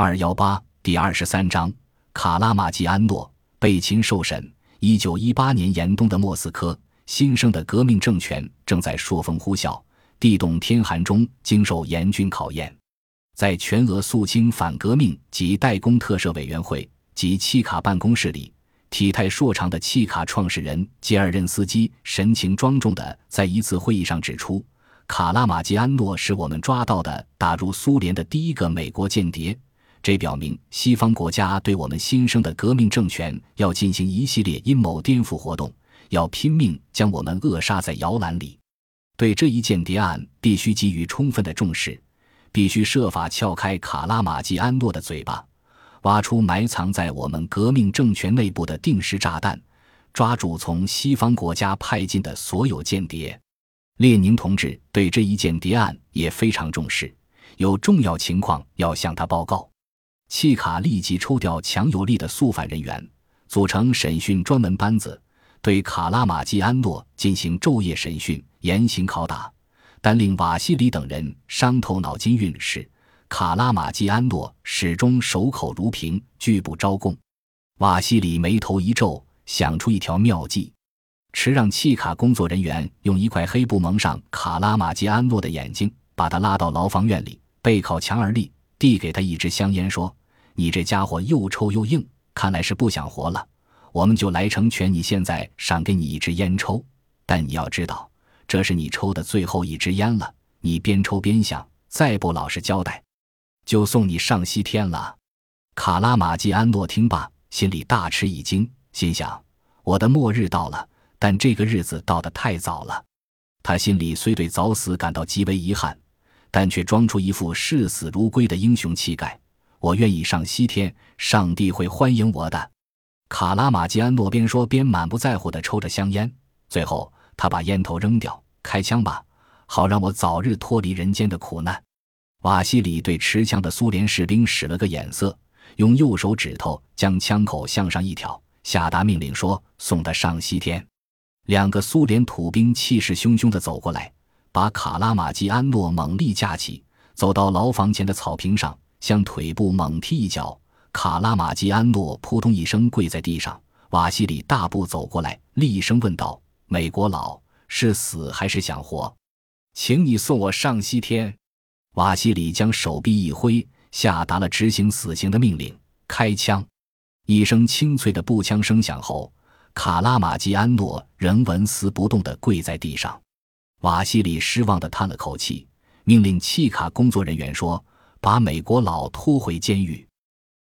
二幺八第二十三章，卡拉马基安诺被擒受审。一九一八年严冬的莫斯科，新生的革命政权正在朔风呼啸、地冻天寒中经受严峻考验。在全俄肃清反革命及代工特赦委员会及契卡办公室里，体态硕长的契卡创始人杰尔任斯基神情庄重地在一次会议上指出。卡拉马基安诺是我们抓到的打入苏联的第一个美国间谍，这表明西方国家对我们新生的革命政权要进行一系列阴谋颠覆活动，要拼命将我们扼杀在摇篮里。对这一间谍案必须给予充分的重视，必须设法撬开卡拉马基安诺的嘴巴，挖出埋藏在我们革命政权内部的定时炸弹，抓住从西方国家派进的所有间谍。列宁同志对这一间谍案也非常重视，有重要情况要向他报告。契卡立即抽调强有力的肃反人员，组成审讯专门班子，对卡拉马基安诺进行昼夜审讯、严刑拷打，但令瓦西里等人伤透脑筋运事。卡拉马基安诺始终守口如瓶，拒不招供。瓦西里眉头一皱，想出一条妙计。持让契卡工作人员用一块黑布蒙上卡拉马基安诺的眼睛，把他拉到牢房院里，背靠墙而立，递给他一支香烟，说：“你这家伙又臭又硬，看来是不想活了。我们就来成全你，现在赏给你一支烟抽。但你要知道，这是你抽的最后一支烟了。你边抽边想，再不老实交代，就送你上西天了。”卡拉马基安诺听罢，心里大吃一惊，心想：“我的末日到了。”但这个日子到得太早了，他心里虽对早死感到极为遗憾，但却装出一副视死如归的英雄气概。我愿意上西天，上帝会欢迎我的。卡拉马基安诺边说边满不在乎地抽着香烟，最后他把烟头扔掉，开枪吧，好让我早日脱离人间的苦难。瓦西里对持枪的苏联士兵使了个眼色，用右手指头将枪口向上一挑，下达命令说：“送他上西天。”两个苏联土兵气势汹汹地走过来，把卡拉马基安诺猛力架起，走到牢房前的草坪上，向腿部猛踢一脚。卡拉马基安诺扑通一声跪在地上。瓦西里大步走过来，厉声问道：“美国佬是死还是想活？请你送我上西天。”瓦西里将手臂一挥，下达了执行死刑的命令。开枪！一声清脆的步枪声响后。卡拉马基安诺仍纹丝不动地跪在地上，瓦西里失望地叹了口气，命令契卡工作人员说：“把美国佬拖回监狱。”